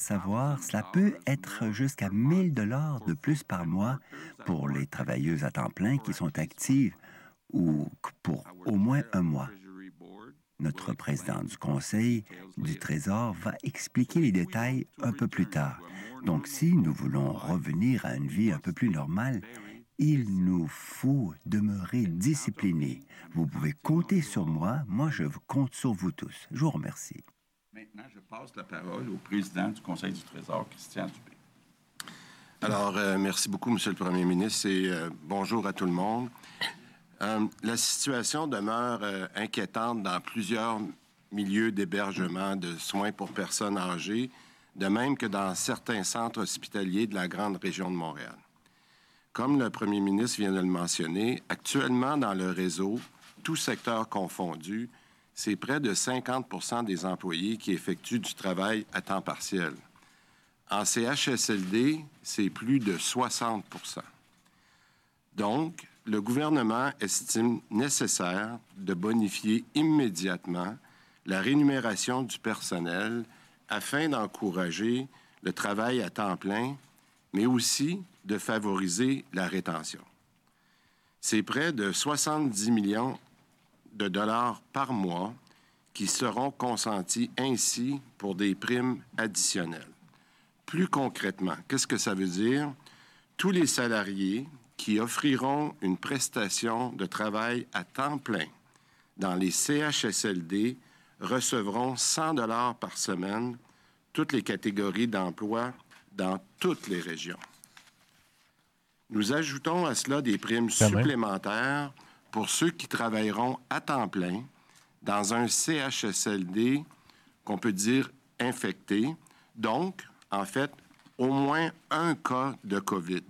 savoir, cela peut être jusqu'à 1000 dollars de plus par mois pour les travailleuses à temps plein qui sont actives ou pour au moins un mois. Notre président du Conseil du Trésor va expliquer les détails un peu plus tard. Donc, si nous voulons revenir à une vie un peu plus normale, il nous faut demeurer disciplinés. Vous pouvez compter sur moi. Moi, je compte sur vous tous. Je vous remercie. Maintenant, je passe la parole au président du Conseil du Trésor, Christian Dubé. Alors, euh, merci beaucoup, Monsieur le Premier ministre, et euh, bonjour à tout le monde. Euh, la situation demeure inquiétante dans plusieurs milieux d'hébergement de soins pour personnes âgées, de même que dans certains centres hospitaliers de la grande région de Montréal. Comme le premier ministre vient de le mentionner, actuellement dans le réseau, tout secteur confondu, c'est près de 50% des employés qui effectuent du travail à temps partiel. En CHSLD, c'est plus de 60% Donc, le gouvernement estime nécessaire de bonifier immédiatement la rémunération du personnel afin d'encourager le travail à temps plein, mais aussi de favoriser la rétention. C'est près de 70 millions de dollars par mois qui seront consentis ainsi pour des primes additionnelles. Plus concrètement, qu'est-ce que ça veut dire? Tous les salariés qui offriront une prestation de travail à temps plein dans les CHSLD recevront 100 dollars par semaine, toutes les catégories d'emploi dans toutes les régions. Nous ajoutons à cela des primes supplémentaires pour ceux qui travailleront à temps plein dans un CHSLD qu'on peut dire infecté, donc, en fait, au moins un cas de COVID.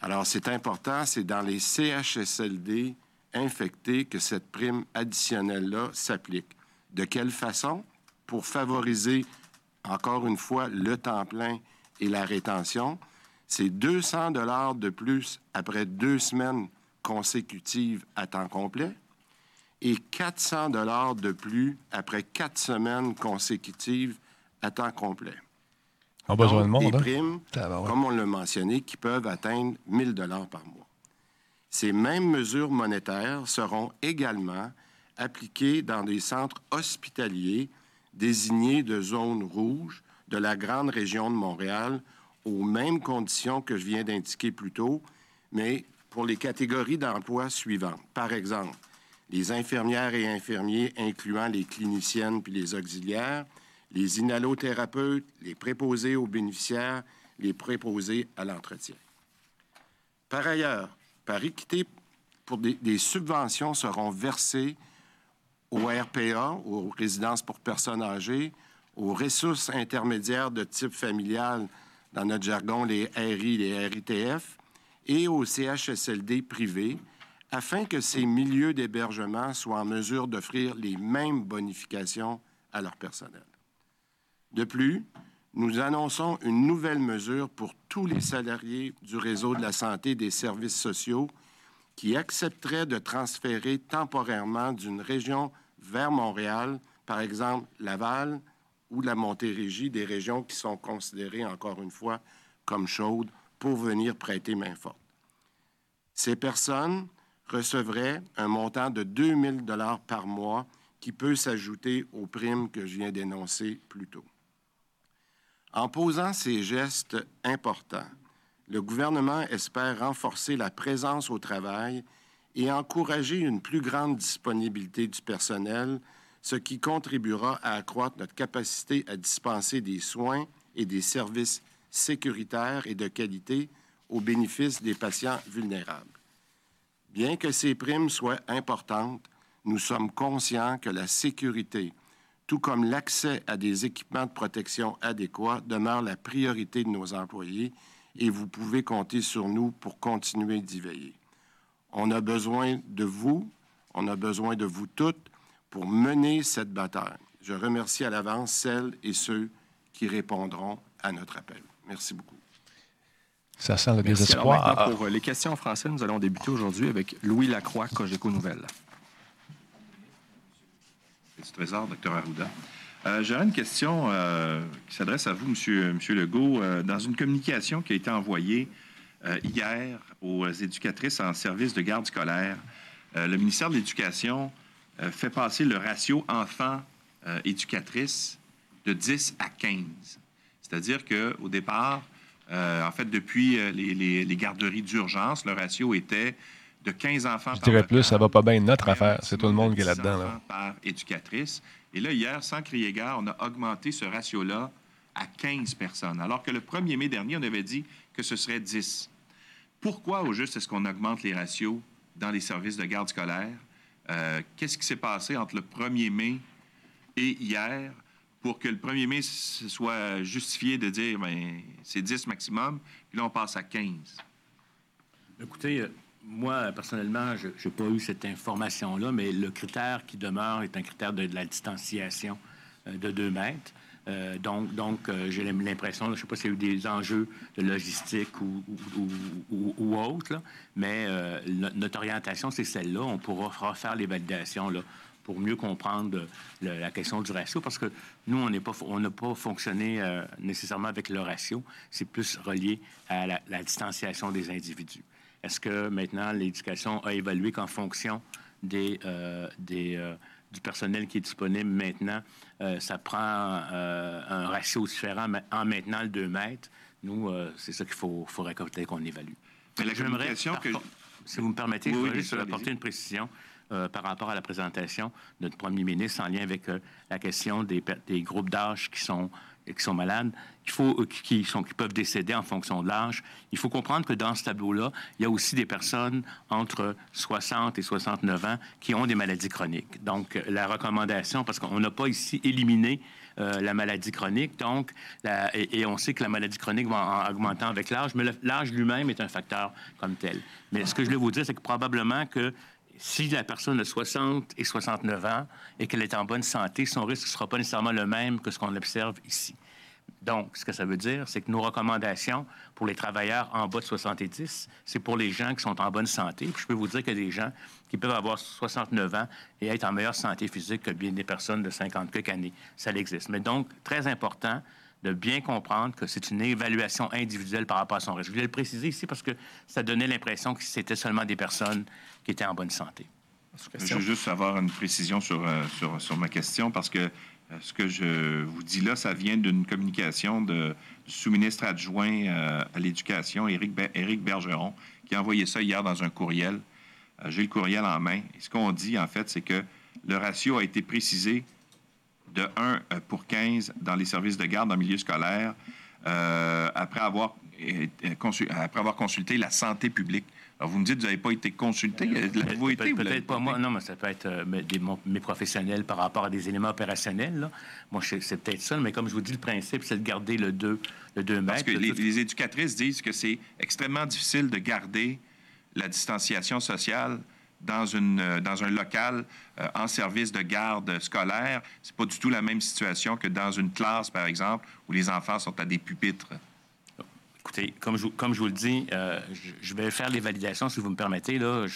Alors, c'est important, c'est dans les CHSLD infectés que cette prime additionnelle-là s'applique. De quelle façon? Pour favoriser, encore une fois, le temps plein et la rétention. C'est 200 dollars de plus après deux semaines consécutives à temps complet et 400 dollars de plus après quatre semaines consécutives à temps complet. On a besoin de monde. Des hein? primes, comme on l'a mentionné, qui peuvent atteindre 1000 dollars par mois. Ces mêmes mesures monétaires seront également appliquées dans des centres hospitaliers désignés de zone rouge de la grande région de Montréal aux mêmes conditions que je viens d'indiquer plus tôt, mais pour les catégories d'emploi suivantes. Par exemple, les infirmières et infirmiers, incluant les cliniciennes puis les auxiliaires, les inhalothérapeutes, les préposés aux bénéficiaires, les préposés à l'entretien. Par ailleurs, par équité, pour des, des, subventions seront versées au RPA, aux résidences pour personnes âgées, aux ressources intermédiaires de type familial, dans notre jargon les RI, les RITF, et aux CHSLD privés afin que ces milieux d'hébergement soient en mesure d'offrir les mêmes bonifications à leur personnel. De plus, nous annonçons une nouvelle mesure pour tous les salariés du réseau de la santé et des services sociaux qui accepteraient de transférer temporairement d'une région vers Montréal, par exemple Laval ou la Montérégie, des régions qui sont considérées, encore une fois, comme chaudes pour venir prêter main forte. Ces personnes recevraient un montant de 2 000 dollars par mois qui peut s'ajouter aux primes que je viens d'énoncer plus tôt. En posant ces gestes importants, le gouvernement espère renforcer la présence au travail et encourager une plus grande disponibilité du personnel, ce qui contribuera à accroître notre capacité à dispenser des soins et des services sécuritaires et de qualité au bénéfice des patients vulnérables. Bien que ces primes soient importantes, nous sommes conscients que la sécurité, tout comme l'accès à des équipements de protection adéquats, demeure la priorité de nos employés et vous pouvez compter sur nous pour continuer d'y veiller. On a besoin de vous, on a besoin de vous toutes pour mener cette bataille. Je remercie à l'avance celles et ceux qui répondront à notre appel. Merci beaucoup. Ça sent le désespoir. pour les questions en français, nous allons débuter aujourd'hui avec Louis Lacroix, Cogeco Nouvelles. Du Trésor, Dr. Arruda. Euh, J'aurais une question euh, qui s'adresse à vous, Monsieur, Monsieur Legault. Euh, dans une communication qui a été envoyée euh, hier aux éducatrices en service de garde scolaire, euh, le ministère de l'Éducation euh, fait passer le ratio enfants-éducatrices de 10 à 15. C'est-à-dire qu'au départ, euh, en fait, depuis euh, les, les- les garderies d'urgence, le ratio était de 15 enfants Je par dirais plus, ça va pas bien notre affaire. C'est tout le monde qui est là-dedans. 10 Là. par éducatrice. Et là, hier, sans crier gare, on a augmenté ce ratio-là à 15 personnes, alors que le 1er mai dernier, on avait dit que ce serait 10. Pourquoi, au juste, est-ce qu'on augmente les ratios dans les services de garde scolaire? Euh, Qu'est-ce qui s'est passé entre le 1er mai et hier? Pour que le 1er mai soit justifié de dire ben, c'est 10 maximum, puis là, on passe à 15? Écoutez, euh, moi, personnellement, je n'ai pas eu cette information-là, mais le critère qui demeure est un critère de, la distanciation euh, de 2 mètres. Euh, donc, donc j'ai l'impression, je ne sais pas s'il y a eu des enjeux de logistique ou, ou, autre, mais no- notre orientation, c'est celle-là. On pourra refaire les validations là, pour mieux comprendre le- la question du ratio, parce que nous, on n'est pas, on n'a pas fonctionné euh, nécessairement avec le ratio. C'est plus relié à la, la distanciation des individus. Est-ce que maintenant l'éducation a évalué qu'en fonction des, euh, des, euh, du personnel qui est disponible maintenant, ça prend un ratio différent en maintenant le 2 mètres? Nous, c'est ça qu'il faut, peut-être qu'on évalue. Mais la J'aimerais, communication par que... contre, Si vous me permettez, Oui, je voudrais juste apporter une précision euh, par rapport à la présentation de notre premier ministre en lien avec euh, la question des, groupes d'âge qui sont, qui sont malades, il faut, euh, qui, sont, qui peuvent décéder en fonction de l'âge. Il faut comprendre que dans ce tableau-là, il y a aussi des personnes entre 60 et 69 ans qui ont des maladies chroniques. Donc, la recommandation, parce qu'on n'a pas ici éliminé la maladie chronique. Donc, et, on sait que la maladie chronique va en augmentant avec l'âge, mais l'âge lui-même est un facteur comme tel. Mais ce que je voulais vous dire, c'est que probablement que si la personne a 60 et 69 ans et qu'elle est en bonne santé, son risque ne sera pas nécessairement le même que ce qu'on observe ici. Donc, ce que ça veut dire, c'est que nos recommandations pour les travailleurs en bas de 70, c'est pour les gens qui sont en bonne santé. Je peux vous dire qu'il y a des gens qui peuvent avoir 69 ans et être en meilleure santé physique que bien des personnes de 50 quelques années. Ça existe. Mais donc, très important de bien comprendre que c'est une évaluation individuelle par rapport à son risque. Je voulais le préciser ici parce que ça donnait l'impression que c'était seulement des personnes qui étaient en bonne santé. Je veux juste avoir une précision sur, euh, sur, sur ma question parce que euh, ce que je vous dis là, ça vient d'une communication de, du sous-ministre adjoint euh, à l'Éducation, Éric, Éric Bergeron, qui a envoyé ça hier dans un courriel. J'ai le courriel en main. Et ce qu'on dit, en fait, c'est que le ratio a été précisé de 1 euh, pour 15 dans les services de garde en milieu scolaire euh, après, avoir, euh, après avoir consulté la santé publique. Alors, vous me dites que vous n'avez pas été consulté? L'avez-vous été? Peut-être pas moi, non, mais ça peut être euh, mais des- mon- mes professionnels par rapport à des éléments opérationnels. là. Moi, c'est peut-être ça, mais comme je vous dis, le principe, c'est de garder le 2 le deux Parce mètres. que les, Tout- les éducatrices disent que c'est extrêmement difficile de garder la distanciation sociale dans, une, euh, dans un local euh, en service de garde scolaire. C'est pas du tout la même situation que dans une classe, par exemple, où les enfants sont à des pupitres. Écoutez, comme je, comme je vous le dis, euh, je, vais faire les validations, si vous me permettez. Là,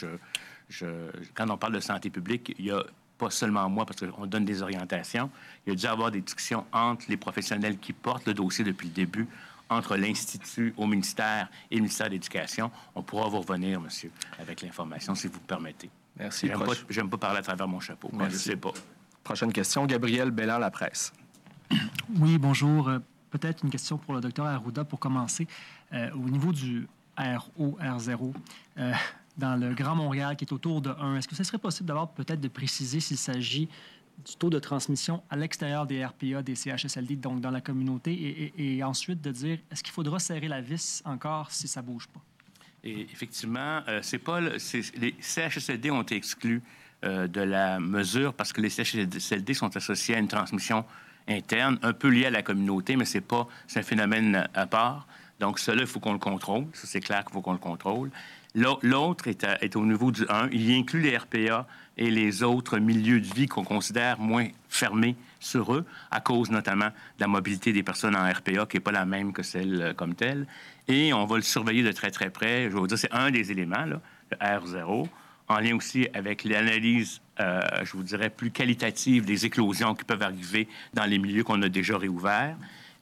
quand on parle de santé publique, il y a pas seulement moi, parce qu'on donne des orientations, il y a dû avoir des discussions entre les professionnels qui portent le dossier depuis le début, entre l'Institut au ministère et le ministère de l'Éducation. On pourra vous revenir, monsieur, avec l'information, si vous me permettez. Merci. J'aime pas, j'aime pas parler à travers mon chapeau. mais Je sais pas. Prochaine question, Gabriel Bellard, La Presse. Oui, bonjour. Euh, Peut-être une question pour le docteur Arruda pour commencer. Euh, au niveau du RO, R0, euh, dans le Grand Montréal qui est autour de 1, est-ce que ce serait possible d'avoir peut-être de préciser s'il s'agit du taux de transmission à l'extérieur des RPA, des CHSLD, donc dans la communauté, et, ensuite de dire, est-ce qu'il faudra serrer la vis encore si ça bouge pas? Et effectivement, euh, c'est pas les CHSLD ont été exclus euh, de la mesure parce que les CHSLD sont associés à une transmission interne, un peu liée à la communauté, mais c'est pas c'est un phénomène à part. Donc, cela, il faut qu'on le contrôle. C'est clair qu'il faut qu'on le contrôle. L'au- L'autre est, est au niveau du 1. Il y inclut les RPA et les autres milieux de vie qu'on considère moins fermés sur eux, à cause notamment de la mobilité des personnes en RPA, qui n'est pas la même que celle euh, comme telle. Et on va le surveiller de très, très près. Je vais vous dire, c'est un des éléments, là, le R0. en lien aussi avec l'analyse, euh, je vous dirais, plus qualitative des éclosions qui peuvent arriver dans les milieux qu'on a déjà réouverts,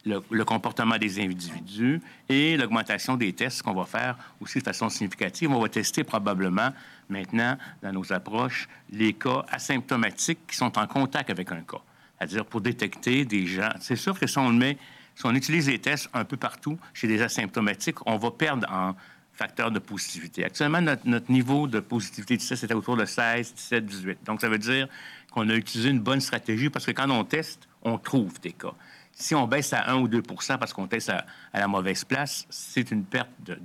le, comportement des individus et l'augmentation des tests qu'on va faire aussi de façon significative. On va tester probablement maintenant, dans nos approches, les cas asymptomatiques qui sont en contact avec un cas. C'est-à-dire pour détecter des gens. C'est sûr que si on met, si on utilise les tests un peu partout chez des asymptomatiques, on va perdre en facteur de positivité. Actuellement, notre, niveau de positivité de test est autour de 16, 17, 18. Donc, ça veut dire qu'on a utilisé une bonne stratégie parce que quand on teste, on trouve des cas. Si on baisse à 1 ou 2% parce qu'on teste à, la mauvaise place, c'est une perte de,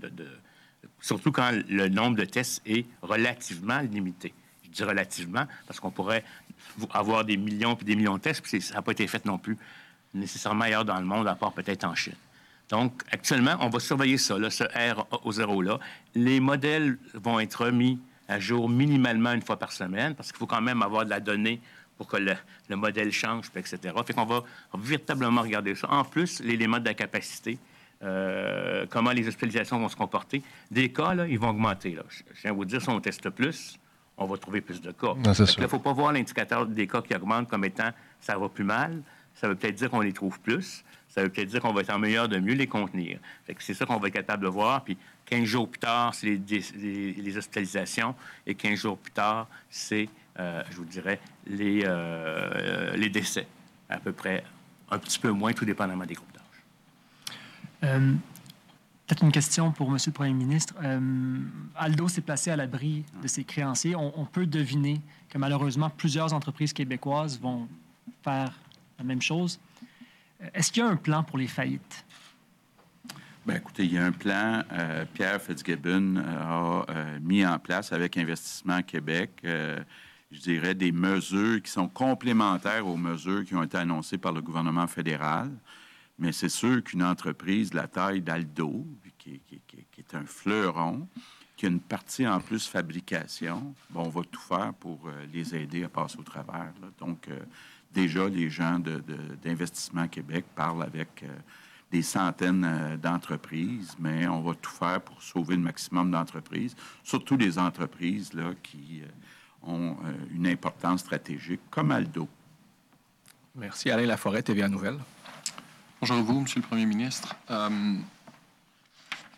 Surtout quand le nombre de tests est relativement limité. Je dis relativement parce qu'on pourrait avoir des millions et des millions de tests, puis ça n'a pas été fait non plus nécessairement ailleurs dans le monde, à part peut-être en Chine. Donc, actuellement, on va surveiller ça, là, ce R au zéro-là. Les modèles vont être mis à jour minimalement une fois par semaine, parce qu'il faut quand même avoir de la donnée pour que le, modèle change, etc. Fait qu'on va véritablement regarder ça. En plus, l'élément de la capacité, euh, comment les hospitalisations vont se comporter. Des cas, là, ils vont augmenter. Là. Je viens vous dire, si on teste plus, on va trouver plus de cas. Il ne faut pas voir l'indicateur des cas qui augmente comme étant ça va plus mal. Ça veut peut-être dire qu'on les trouve plus ça veut peut-être dire qu'on va être en meilleur de mieux les contenir. c'est ça qu'on va être capable de voir. Puis 15 jours plus tard, c'est les, hospitalisations. Et 15 jours plus tard, c'est, je vous dirais, les, euh, les décès. À peu près un petit peu moins, tout dépendamment des groupes d'âge. Euh, peut-être une question pour M. le Premier ministre. Aldo s'est placé à l'abri de ses créanciers. on, peut deviner que malheureusement, plusieurs entreprises québécoises vont faire la même chose. Est-ce qu'il y a un plan pour les faillites? Bien, écoutez, il y a un plan. Euh, Pierre Fitzgibbon euh, a euh, mis en place avec Investissement Québec, je dirais, des mesures qui sont complémentaires aux mesures qui ont été annoncées par le gouvernement fédéral. Mais c'est sûr qu'une entreprise de la taille d'Aldo, qui, est un fleuron, qui a une partie en plus fabrication, bon, on va tout faire pour les aider à passer au travers. Donc, déjà, les gens d'Investissement Québec parlent avec euh, des centaines euh, d'entreprises, mais on va tout faire pour sauver le maximum d'entreprises, surtout les entreprises là, qui euh, ont une importance stratégique, comme Aldo. Merci. Alain Laforêt, TVA Nouvelle. Bonjour à vous, Monsieur le Premier ministre.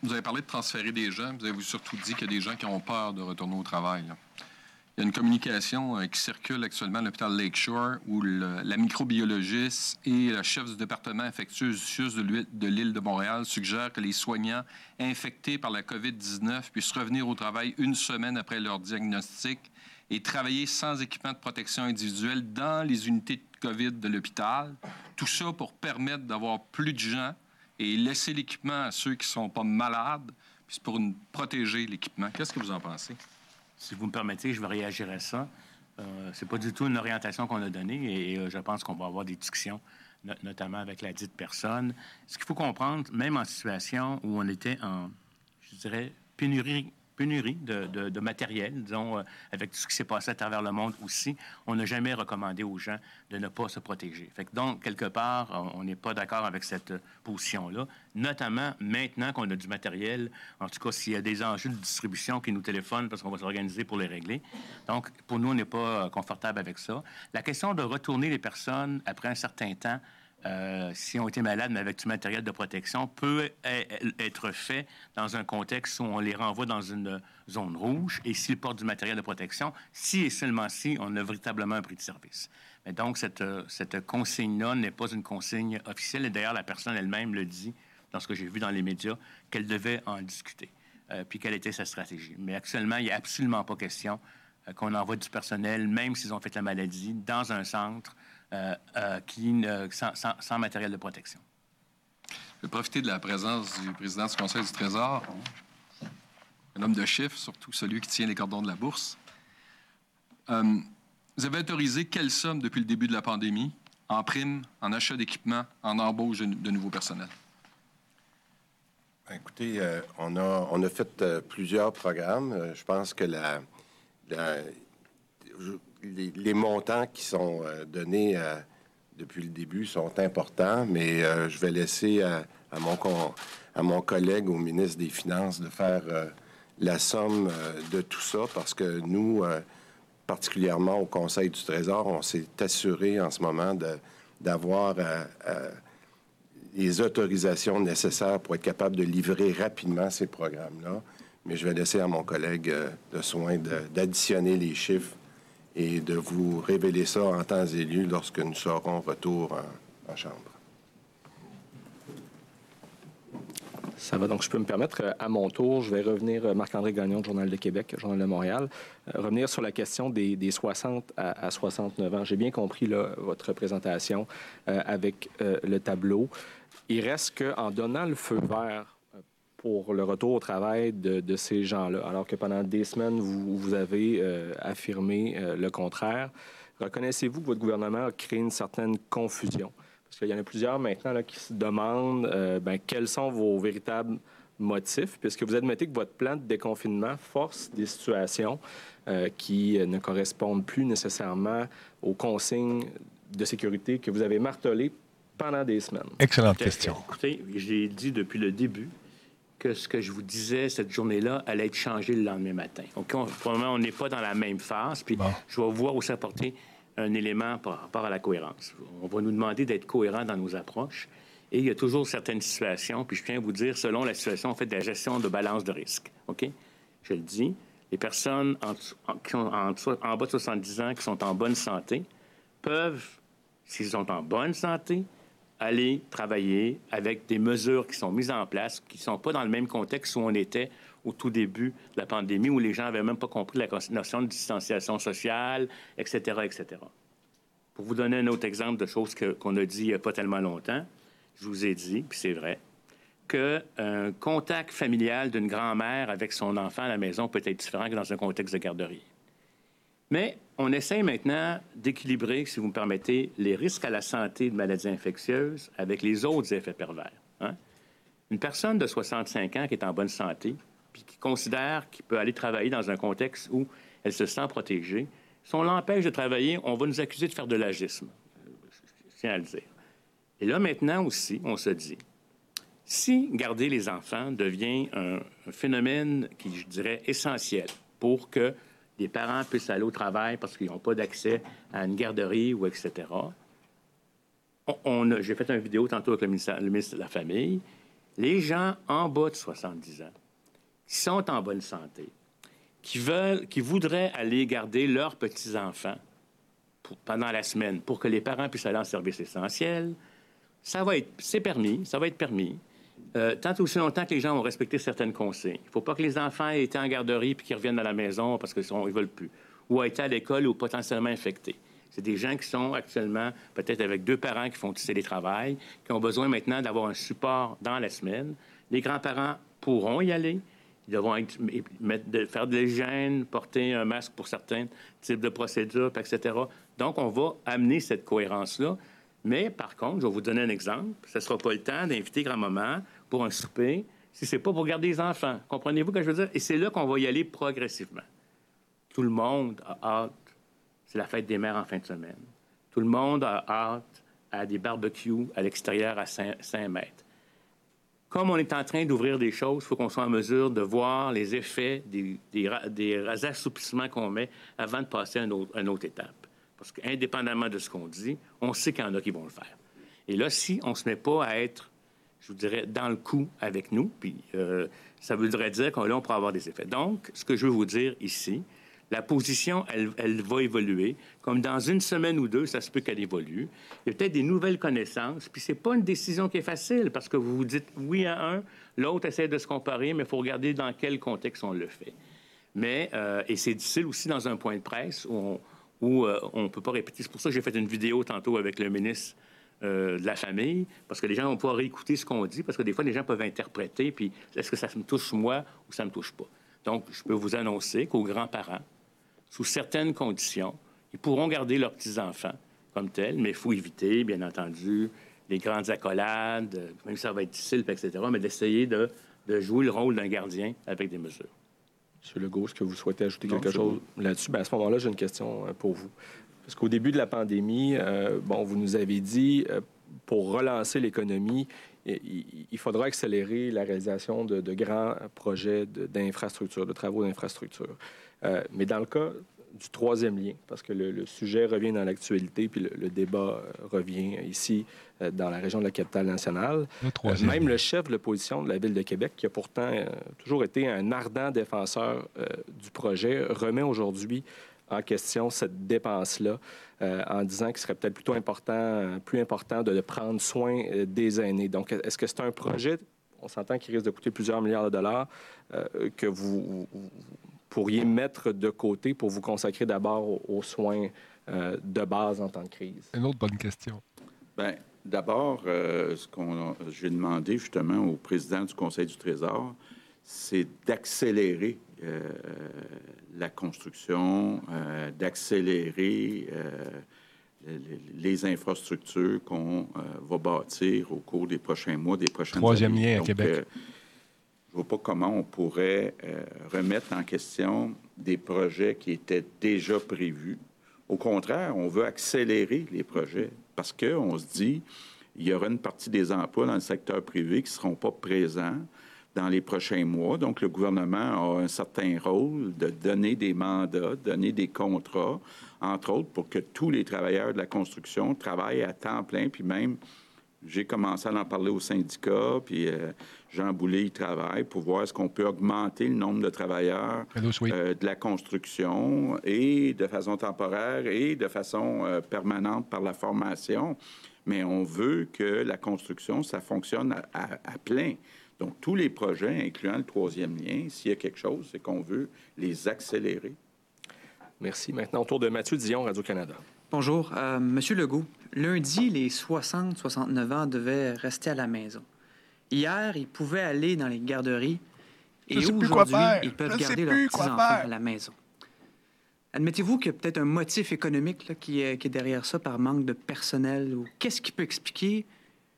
vous avez parlé de transférer des gens. Vous avez surtout dit qu'il y a des gens qui ont peur de retourner au travail. Il y a une communication euh, qui circule actuellement à l'hôpital Lakeshore où la microbiologiste et le chef du département infectieux de l'île de Montréal suggèrent que les soignants infectés par la COVID-19 puissent revenir au travail une semaine après leur diagnostic et travailler sans équipement de protection individuelle dans les unités de COVID de l'hôpital. Tout ça pour permettre d'avoir plus de gens et laisser l'équipement à ceux qui ne sont pas malades, puis pour protéger l'équipement. Qu'est-ce que vous en pensez? si vous me permettez, je vais réagir à ça. Euh, c'est pas du tout une orientation qu'on a donnée et, euh, je pense qu'on va avoir des discussions, notamment avec la dite personne. Ce qu'il faut comprendre, même en situation où on était en, je dirais, pénurie pénurie de, matériel, disons, euh, avec tout ce qui s'est passé à travers le monde aussi, on n'a jamais recommandé aux gens de ne pas se protéger. Donc, quelque part, on n'est pas d'accord avec cette position-là, notamment maintenant qu'on a du matériel, en tout cas s'il y a des enjeux de distribution qui nous téléphonent parce qu'on va s'organiser pour les régler. Donc, pour nous, on n'est pas confortable avec ça. La question de retourner les personnes après un certain temps, euh, si on été malade, mais avec du matériel de protection, peut e-, être fait dans un contexte où on les renvoie dans une zone rouge et s'ils portent du matériel de protection, si et seulement si on a véritablement un prix de service. Mais donc, cette, cette consigne-là n'est pas une consigne officielle et d'ailleurs, la personne elle-même le dit dans ce que j'ai vu dans les médias, qu'elle devait en discuter, euh, puis quelle était sa stratégie. Mais actuellement, il n'y a absolument pas question euh, qu'on envoie du personnel, même s'ils ont fait la maladie, dans un centre euh, euh, qui, sans, matériel de protection. Je vais profiter de la présence du président du Conseil du Trésor, un homme de chiffres, surtout celui qui tient les cordons de la bourse. Euh, vous avez autorisé quelle somme depuis le début de la pandémie en prime, en achat d'équipements, en embauche de nouveaux personnels? Ben, écoutez, on, a, on a fait plusieurs programmes. je pense que la, la les, montants qui sont euh, donnés euh, depuis le début sont importants, mais euh, je vais laisser à, mon, collègue, au ministre des Finances, de faire la somme de tout ça parce que nous, particulièrement au Conseil du Trésor, on s'est assuré en ce moment d'avoir les autorisations nécessaires pour être capable de livrer rapidement ces programmes-là. Mais je vais laisser à mon collègue le soin d'additionner les chiffres et de vous révéler ça en temps et lieu lorsque nous serons retour en, chambre. Ça va, donc je peux me permettre, euh, à mon tour, je vais revenir, euh, Marc-André Gagnon, Journal de Québec, Journal de Montréal, euh, revenir sur la question des, 60 à, 69 ans. J'ai bien compris votre présentation avec le tableau. Il reste qu'en donnant le feu vert pour le retour au travail de, ces gens-là, alors que pendant des semaines, vous, vous avez affirmé le contraire, reconnaissez-vous que votre gouvernement a créé une certaine confusion? Parce qu'il y en a plusieurs maintenant là, qui se demandent euh, ben, quels sont vos véritables motifs, puisque vous admettez que votre plan de déconfinement force des situations euh, qui euh, ne correspondent plus nécessairement aux consignes de sécurité que vous avez martelées pendant des semaines. Excellente question. Écoutez, j'ai dit depuis le début que ce que je vous disais cette journée-là allait être changé le lendemain matin. Donc, on, probablement, on n'est pas dans la même phase. Puis, je vais voir où ça porter un élément par rapport à la cohérence. On va nous demander d'être cohérents dans nos approches. Et il y a toujours certaines situations, puis je tiens à vous dire, selon la situation, en fait, de la gestion de balance de risque. OK? Je le dis, les personnes en, qui ont en, en, bas de 70 ans qui sont en bonne santé peuvent, s'ils sont en bonne santé, aller travailler avec des mesures qui sont mises en place, qui ne sont pas dans le même contexte où on était au tout début de la pandémie, où les gens n'avaient même pas compris la notion de distanciation sociale, etc., etc. Pour vous donner un autre exemple de choses qu'on a dit il n'y a pas tellement longtemps, je vous ai dit, puis c'est vrai, qu'un contact familial d'une grand-mère avec son enfant à la maison peut être différent que dans un contexte de garderie. Mais on essaie maintenant d'équilibrer, si vous me permettez, les risques à la santé de maladies infectieuses avec les autres effets pervers. Hein. Une personne de 65 ans qui est en bonne santé puis qui considère qu'il peut aller travailler dans un contexte où elle se sent protégée, si on l'empêche de travailler, on va nous accuser de faire de l'agisme. Je tiens à le dire. Et là, maintenant aussi, on se dit, si garder les enfants devient un, phénomène qui, je dirais, essentiel pour que les parents puissent aller au travail parce qu'ils n'ont pas d'accès à une garderie ou etc., on, j'ai fait une vidéo tantôt avec le ministre de la Famille. Les gens en bas de 70 ans qui sont en bonne santé, qui, veulent, qui voudraient aller garder leurs petits-enfants pendant la semaine pour que les parents puissent aller en service essentiel, ça va être, c'est permis, ça va être permis. Euh, tant aussi longtemps que les gens ont respecté certaines consignes. Il ne faut pas que les enfants aient été en garderie puis qu'ils reviennent à la maison parce qu'ils ne veulent plus, ou aient été à l'école ou potentiellement infectés. C'est des gens qui sont actuellement peut-être avec deux parents qui font du télétravail, qui ont besoin maintenant d'avoir un support dans la semaine. Les grands-parents pourront y aller, ils devront faire de l'hygiène, porter un masque pour certains types de procédures, etc. Donc, on va amener cette cohérence-là. Mais par contre, je vais vous donner un exemple. Ce ne sera pas le temps d'inviter grand-maman pour un souper si ce n'est pas pour garder les enfants. Comprenez-vous ce que je veux dire? Et c'est là qu'on va y aller progressivement. Tout le monde a hâte. C'est la fête des mères en fin de semaine. Tout le monde a hâte à des barbecues à l'extérieur à 5 mètres comme on est en train d'ouvrir des choses, il faut qu'on soit en mesure de voir les effets des, assouplissements qu'on met avant de passer à une autre, étape. Parce qu'indépendamment de ce qu'on dit, on sait qu'il y en a qui vont le faire. Et là, si on ne se met pas à être, je vous dirais, dans le coup avec nous, puis euh, ça voudrait dire qu'on on pourrait avoir des effets. Donc, ce que je veux vous dire ici, la position, elle, va évoluer. Comme dans une semaine ou deux, ça se peut qu'elle évolue. Il y a peut-être des nouvelles connaissances. Puis c'est pas une décision qui est facile parce que vous vous dites oui à un, l'autre essaie de se comparer, mais il faut regarder dans quel contexte on le fait. Mais, euh, et c'est difficile aussi dans un point de presse où on euh, ne peut pas répéter. C'est pour ça que j'ai fait une vidéo tantôt avec le ministre euh, de la famille, parce que les gens vont pouvoir réécouter ce qu'on dit, parce que des fois, les gens peuvent interpréter, puis est-ce que ça me touche moi ou ça me touche pas. Donc, je peux vous annoncer qu'aux grands-parents, sous certaines conditions, ils pourront garder leurs petits-enfants comme tels, mais il faut éviter, bien entendu, les grandes accolades, même si ça va être difficile, etc., mais d'essayer de, jouer le rôle d'un gardien avec des mesures. Monsieur Legault, est-ce que vous souhaitez ajouter quelque chose là-dessus? Ben, à ce moment-là, j'ai une question euh, pour vous. Parce qu'au début de la pandémie, euh, bon, vous nous avez dit, euh, pour relancer l'économie, il, faudra accélérer la réalisation de, grands projets d'infrastructure, de, travaux d'infrastructure. Euh, mais dans le cas du troisième lien, parce que le, sujet revient dans l'actualité, puis le, débat euh, revient ici euh, dans la région de la capitale nationale. même le chef de l'opposition de la Ville de Québec, qui a pourtant toujours été un ardent défenseur du projet, remet aujourd'hui en question cette dépense-là en disant qu'il serait peut-être plutôt important, plus important de, prendre soin des aînés. Donc, est-ce que c'est un projet, on s'entend qu'il risque de coûter plusieurs milliards de dollars, que vous, pourriez mettre de côté pour vous consacrer d'abord aux, soins euh, de base en temps de crise? Une autre bonne question. Bien, d'abord, euh, ce qu'on j'ai demandé justement au président du Conseil du Trésor, c'est d'accélérer euh, la construction, d'accélérer les infrastructures qu'on va bâtir au cours des prochains mois, des prochaines Troisième lien à Québec. ne vois pas comment on pourrait euh, remettre en question des projets qui étaient déjà prévus. Au contraire, on veut accélérer les projets parce qu'on se dit il y aura une partie des emplois dans le secteur privé qui ne seront pas présents dans les prochains mois. Donc, le gouvernement a un certain rôle de donner des mandats, donner des contrats, entre autres, pour que tous les travailleurs de la construction travaillent à temps plein, puis même j'ai commencé à en parler au syndicat, puis euh, Jean Boulet y travaille pour voir est-ce qu'on peut augmenter le nombre de travailleurs euh, de la construction et de façon temporaire et de façon euh, permanente par la formation. Mais on veut que la construction, ça fonctionne à, à plein. Donc, tous les projets, incluant le troisième lien, s'il y a quelque chose, c'est qu'on veut les accélérer. Merci. Maintenant, au tour de Mathieu Dion, Radio-Canada. Bonjour. Euh, Monsieur Legault, lundi, les 60-69 ans devaient rester à la maison. Hier, ils pouvaient aller dans les garderies et aujourd'hui, ils peuvent garder leurs petits-enfants à la maison. Admettez-vous qu'il y a peut-être un motif économique qui, est, qui, est, derrière ça par manque de personnel ou qu'est-ce qui peut expliquer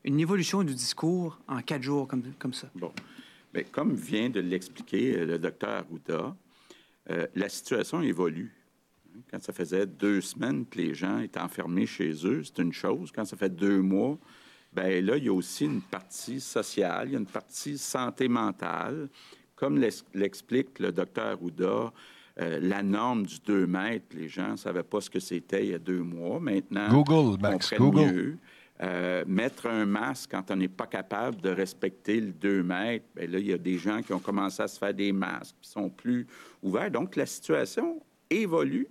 une évolution du discours en quatre jours comme, comme ça? Bon. Mais comme vient de l'expliquer le docteur Arruda, euh, la situation évolue. Quand ça faisait deux semaines que les gens étaient enfermés chez eux, c'est une chose. Quand ça fait deux mois, ben là, il y a aussi une partie sociale, il y a une partie santé mentale. Comme l'explique le docteur Ouda, euh, la norme du 2 mètres, les gens ne savaient pas ce que c'était il y a deux mois. Maintenant, Google, Max, Google. Mieux. Euh, mettre un masque quand on n'est pas capable de respecter le 2 mètres, bien là, il y a des gens qui ont commencé à se faire des masques, qui sont plus ouverts. Donc, la situation évolue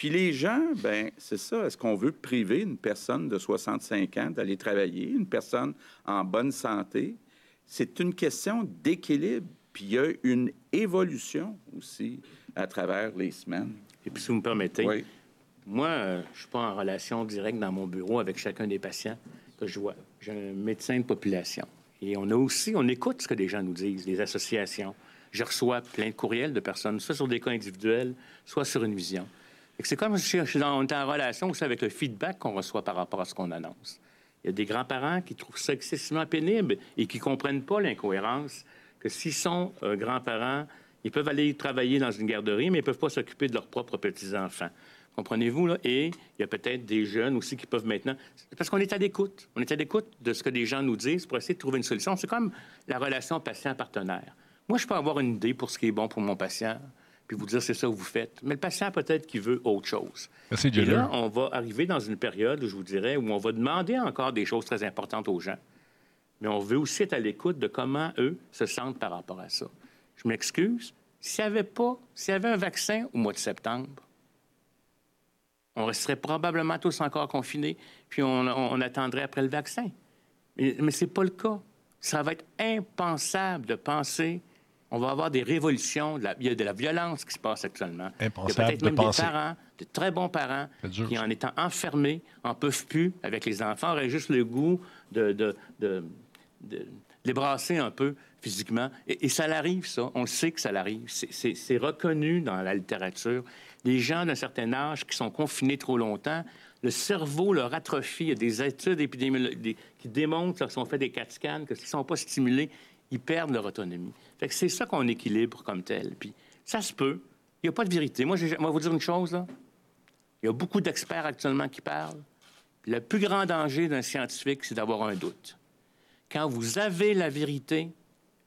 puis les gens, ben c'est ça. Est-ce qu'on veut priver une personne de 65 ans d'aller travailler, une personne en bonne santé? C'est une question d'équilibre. Puis il y a une évolution aussi à travers les semaines. Et puis, si vous me permettez, moi, euh, je ne suis pas en relation directe dans mon bureau avec chacun des patients que je vois. J'ai un médecin de population. Et on a aussi, on écoute ce que les gens nous disent, les associations. Je reçois plein de courriels de personnes, soit sur des cas individuels, soit sur une vision. C'est comme si on est en relation aussi avec le feedback qu'on reçoit par rapport à ce qu'on annonce. Il y a des grands-parents qui trouvent ça excessivement pénible et qui ne comprennent pas l'incohérence que s'ils sont euh, grands-parents, ils peuvent aller travailler dans une garderie, mais ils ne peuvent pas s'occuper de leurs propres petits-enfants. Comprenez-vous, là? Et il y a peut-être des jeunes aussi qui peuvent maintenant... Parce qu'on est à l'écoute. On est à l'écoute de ce que des gens nous disent pour essayer de trouver une solution. C'est comme la relation patient-partenaire. Moi, je peux avoir une idée pour ce qui est bon pour mon patient puis vous dire c'est ça que vous faites. Mais le patient, peut-être qu'il veut autre chose. Merci, Et là, on va arriver dans une période, je vous dirais, où on va demander encore des choses très importantes aux gens. Mais on veut aussi être à l'écoute de comment eux se sentent par rapport à ça. Je m'excuse. S'il n'y avait pas, s'il y avait un vaccin au mois de septembre, on resterait probablement tous encore confinés, puis on, attendrait après le vaccin. Mais, mais ce n'est pas le cas. Ça va être impensable de penser on va avoir des révolutions. il y a de la violence qui se passe actuellement. il y a peut-être même des parents, de très bons parents, qui, en étant enfermés, en peuvent plus avec les enfants, auraient juste le goût de, de, les brasser un peu physiquement. Et, ça l'arrive, ça. On sait que ça l'arrive. C'est reconnu dans la littérature. Les gens d'un certain âge qui sont confinés trop longtemps, le cerveau leur atrophie. Il y a des études épidémiologiques qui démontrent, lorsqu'on fait des CAT scans, que s'ils ne sont pas stimulés, ils perdent leur autonomie. Fait que c'est ça qu'on équilibre comme tel. Puis ça se peut. Il n'y a pas de vérité. Moi, je vais vous dire une chose, là. Il y a beaucoup d'experts actuellement qui parle. le plus grand danger d'un scientifique, c'est d'avoir un doute. quand vous avez la vérité,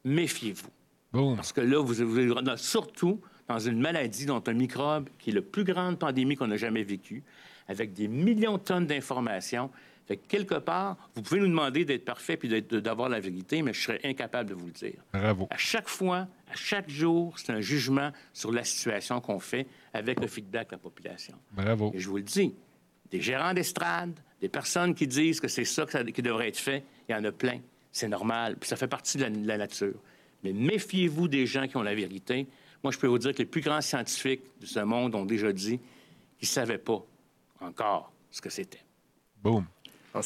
méfiez-vous. Parce que là, vous, vous, surtout dans une maladie dont un microbe qui est la plus grande pandémie qu'on a jamais vécue, avec des millions de tonnes d'informations. Fait quelque part, vous pouvez nous demander d'être parfait puis d'avoir la vérité, mais je serais incapable de vous le dire. Bravo. À chaque fois, à chaque jour, c'est un jugement sur la situation qu'on fait avec le feedback de la population. Bravo. Et je vous le dis, des gérants d'estrade, des personnes qui disent que c'est ça, qui devrait être fait, il y en a plein. C'est normal, puis ça fait partie de la nature. Mais méfiez-vous des gens qui ont la vérité. Moi, je peux vous dire que les plus grands scientifiques de ce monde ont déjà dit qu'ils ne savaient pas encore ce que c'était. Boum.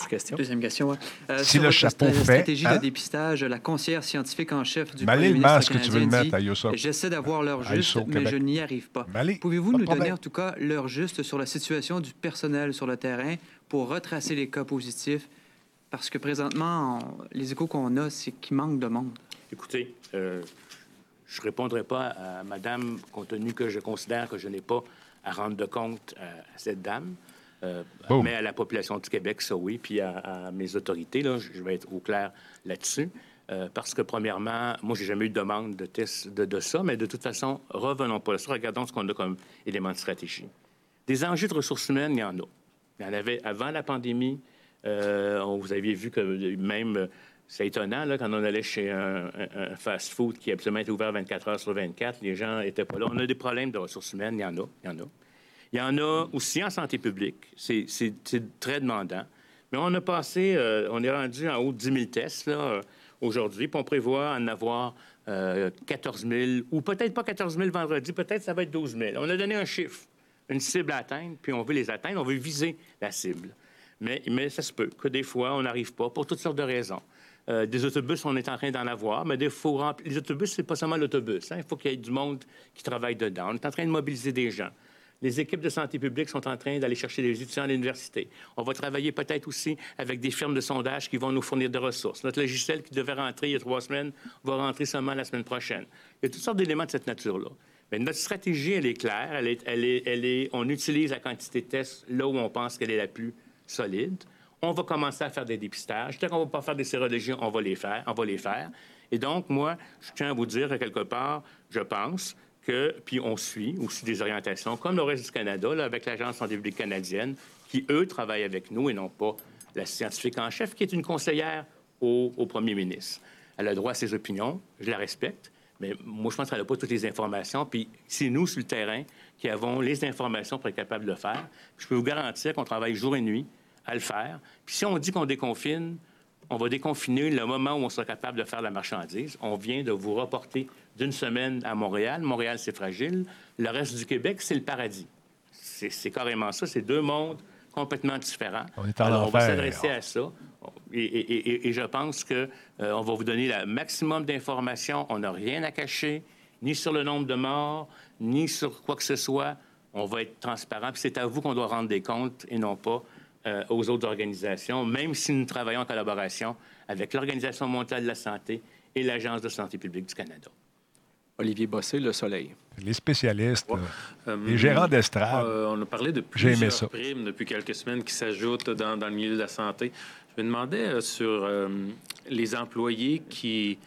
question. Deuxième question. Euh, si le chapeau fait... stratégie hein? de dépistage, la conseillère scientifique en chef du Malé, Premier le masque que tu veux le mettre à J'essaie d'avoir l'heure juste, mais je n'y arrive pas. Pouvez-vous nous donner en tout cas l'heure juste sur la situation du personnel sur le terrain pour retracer les cas positifs? Parce que présentement, les échos qu'on a, c'est qu'il manque de monde. Écoutez, euh, je ne répondrai pas à madame, compte tenu que je considère que je n'ai pas à rendre de compte à, cette dame. Euh, mais à la population du Québec, ça oui, puis à, mes autorités, là, je vais être au clair là-dessus. Euh, parce que, premièrement, moi, j'ai jamais eu de demande de test de, ça, mais de toute façon, revenons pas à ça. Regardons ce qu'on a comme élément de stratégie. Des enjeux de ressources humaines, il y en a. Il y en avait avant la pandémie. Euh, vous aviez vu que même c'est étonnant, là, quand on allait chez un, fast-food qui absolument été ouvert 24 heures sur 24, les gens n'étaient pas là. On a des problèmes de ressources humaines, il y en a, il y en a. Il y en a aussi en santé publique, c'est très demandant. Mais on a passé, euh, on est rendu en haut de 10 000 tests, là, euh, aujourd'hui, puis on prévoit en avoir 14 euh, 000, ou peut-être pas 14 000 vendredi, peut-être ça va être 12 000. On a donné un chiffre, une cible à atteindre, puis on veut les atteindre, on veut viser la cible. Mais ça se peut que des fois, on n'arrive pas pour toutes sortes de raisons. Euh, des autobus, on est en train d'en avoir, mais des faut les autobus, c'est pas seulement l'autobus. Hein. Il faut qu'il y ait du monde qui travaille dedans. On est en train de mobiliser des gens. Les équipes de santé publique sont en train d'aller chercher des étudiants à l'université. On va travailler peut-être aussi avec des firmes de sondage qui vont nous fournir des ressources. Notre logiciel qui devait rentrer il y a trois semaines va rentrer seulement la semaine prochaine. Il y a toutes sortes d'éléments de cette nature-là. Mais notre stratégie, elle est claire. Elle est, elle est, elle est, on utilise la quantité de tests là où on pense qu'elle est la plus solide on va commencer à faire des dépistages. Tant qu'on ne va pas faire des sérologies, on va les faire, on va les faire. Et donc, moi, je tiens à vous dire que quelque part, je pense que, puis on suit aussi des orientations, comme le reste du Canada, avec l'Agence santé publique canadienne, qui, eux, travaillent avec nous et non pas la scientifique en chef, qui est une conseillère au, premier ministre. Elle a droit à ses opinions, je la respecte, mais moi, je pense qu'elle n'a pas toutes les informations. Puis c'est nous, sur le terrain, qui avons les informations pour être capables de le faire. je peux vous garantir qu'on travaille jour et nuit à le faire. Puis si on dit qu'on déconfine, on va déconfiner le moment où on sera capable de faire la marchandise. On vient de vous reporter d'une semaine à Montréal. Montréal, c'est fragile. Le reste du Québec, c'est le paradis. C'est carrément ça. C'est deux mondes complètement différents. On, est en on va s'adresser à ça. Et, je pense qu'on euh, on va vous donner le maximum d'informations. On n'a rien à cacher, ni sur le nombre de morts, ni sur quoi que ce soit. On va être transparent. Puis c'est à vous qu'on doit rendre des comptes et non pas euh, aux autres organisations, même si nous travaillons en collaboration avec l'Organisation mondiale de la santé et l'Agence de santé publique du Canada. Olivier Bossé, Le Soleil. Les spécialistes, euh, les gérants d'estrade. Euh, on a parlé de plusieurs primes depuis quelques semaines qui s'ajoutent dans, le milieu de la santé. Je me demandais sur les employés qui,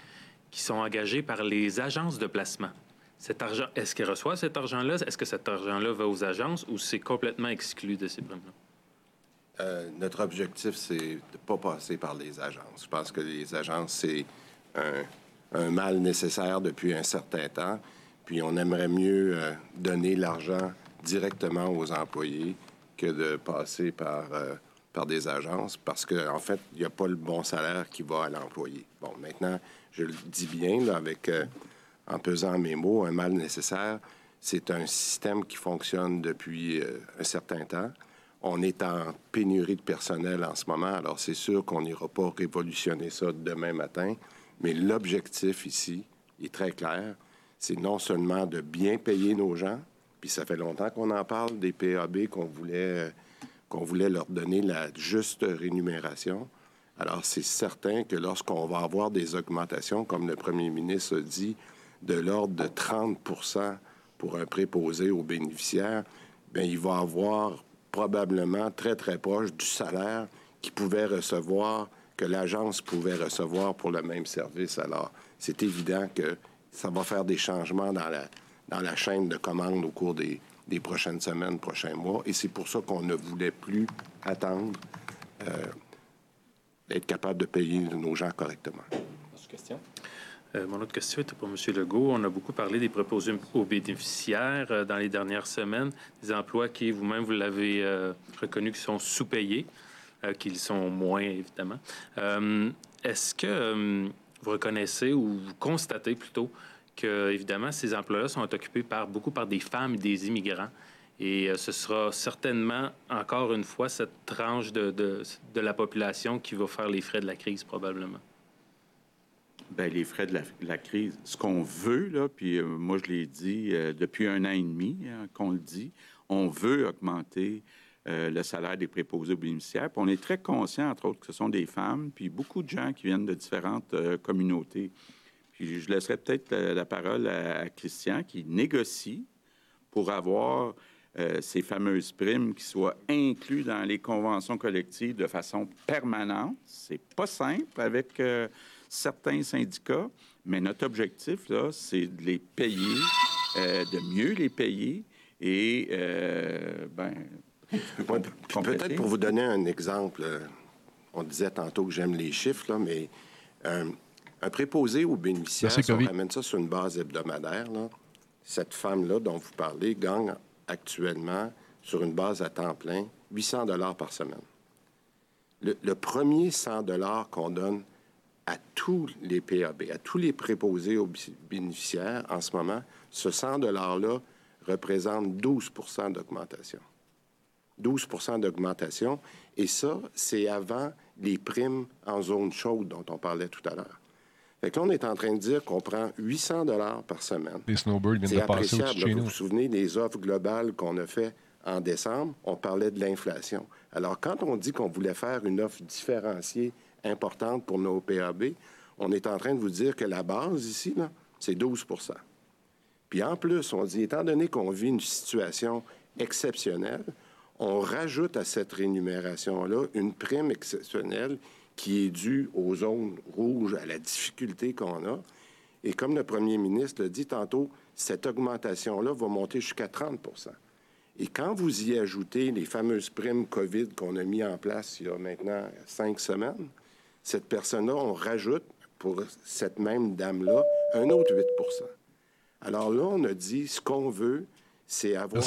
qui sont engagés par les agences de placement. Cet argent, est-ce qu'ils reçoivent cet argent-là? Est-ce que cet argent-là va aux agences ou c'est complètement exclu de ces primes-là? Euh, notre objectif, c'est de ne pas passer par les agences. Je pense que les agences, c'est un, mal nécessaire depuis un certain temps. Puis on aimerait mieux euh, donner l'argent directement aux employés que de passer par, euh, par des agences parce qu'en en fait, il n'y a pas le bon salaire qui va à l'employé. Bon, maintenant, je le dis bien avec, en pesant mes mots, un mal nécessaire. C'est un système qui fonctionne depuis un certain temps. On est en pénurie de personnel en ce moment, alors c'est sûr qu'on n'ira pas révolutionner ça demain matin, mais l'objectif ici est très clair. C'est non seulement de bien payer nos gens, puis ça fait longtemps qu'on en parle des PAB, qu'on voulait, qu'on voulait leur donner la juste rémunération. Alors c'est certain que lorsqu'on va avoir des augmentations, comme le premier ministre a dit, de l'ordre de 30% pour un préposé aux bénéficiaires, bien, il va avoir probablement très, très proche du salaire qu'ils pouvaient recevoir que l'agence pouvait recevoir pour le même service. Alors, c'est évident que ça va faire des changements dans la, dans la chaîne de commande au cours des, des prochaines semaines, prochains mois. Et c'est pour ça qu'on ne voulait plus attendre euh, d'être capable de payer nos gens correctement. Euh, mon autre question était pour M. Legault. On a beaucoup parlé des propositions aux bénéficiaires euh, dans les dernières semaines, des emplois qui, vous-même, vous, l'avez reconnu, qui sont sous-payés, qu'ils sont moins, évidemment. Est-ce que vous reconnaissez ou vous constatez plutôt que, évidemment, ces emplois-là sont occupés par, beaucoup par des femmes et des immigrants? Et ce sera certainement, encore une fois, cette tranche de la population qui va faire les frais de la crise, probablement. Bien, les frais de la, crise, ce qu'on veut, puis euh, moi je l'ai dit euh, depuis un an et demi hein, qu'on le dit, on veut augmenter euh, le salaire des préposés aux bénéficiaires. Puis on est très conscient, entre autres, que ce sont des femmes, puis beaucoup de gens qui viennent de différentes communautés. Puis je laisserai peut-être la, parole à, Christian qui négocie pour avoir ces fameuses primes qui soient incluses dans les conventions collectives de façon permanente. C'est pas simple avec certains syndicats, mais notre objectif, là, c'est de les payer, euh, de mieux les payer et, euh, ben, Peut-être pour vous donner un exemple, euh, on disait tantôt que j'aime les chiffres, là, mais un préposé aux bénéficiaires, si on ramène ça sur une base hebdomadaire, cette femme-là dont vous parlez gagne actuellement, sur une base à temps plein, 800 dollars par semaine. Le, premier 100 dollars qu'on donne à tous les PAB, à tous les préposés aux bénéficiaires en ce moment, ce 100 $-là représente 12 d'augmentation. 12% d'augmentation. Et ça, c'est avant les primes en zone chaude dont on parlait tout à l'heure. Fait que là, on est en train de dire qu'on prend 800 dollars par semaine. Les snowbirds viennent de passer au Vous vous souvenez des offres globales qu'on a fait en décembre? On parlait de l'inflation. Alors, quand on dit qu'on voulait faire une offre différenciée importante pour nos PAB, on est en train de vous dire que la base ici, c'est 12% Puis en plus, on dit, étant donné qu'on vit une situation exceptionnelle, on rajoute à cette rémunération-là une prime exceptionnelle qui est due aux zones rouges, à la difficulté qu'on a. Et comme le premier ministre l'a dit tantôt, cette augmentation-là va monter jusqu'à 30% et quand vous y ajoutez les fameuses primes COVID qu'on a mis en place il y a maintenant cinq semaines, cette personne-là, on rajoute pour cette même dame-là un autre 8% Alors là, on a dit ce qu'on veut, c'est avoir.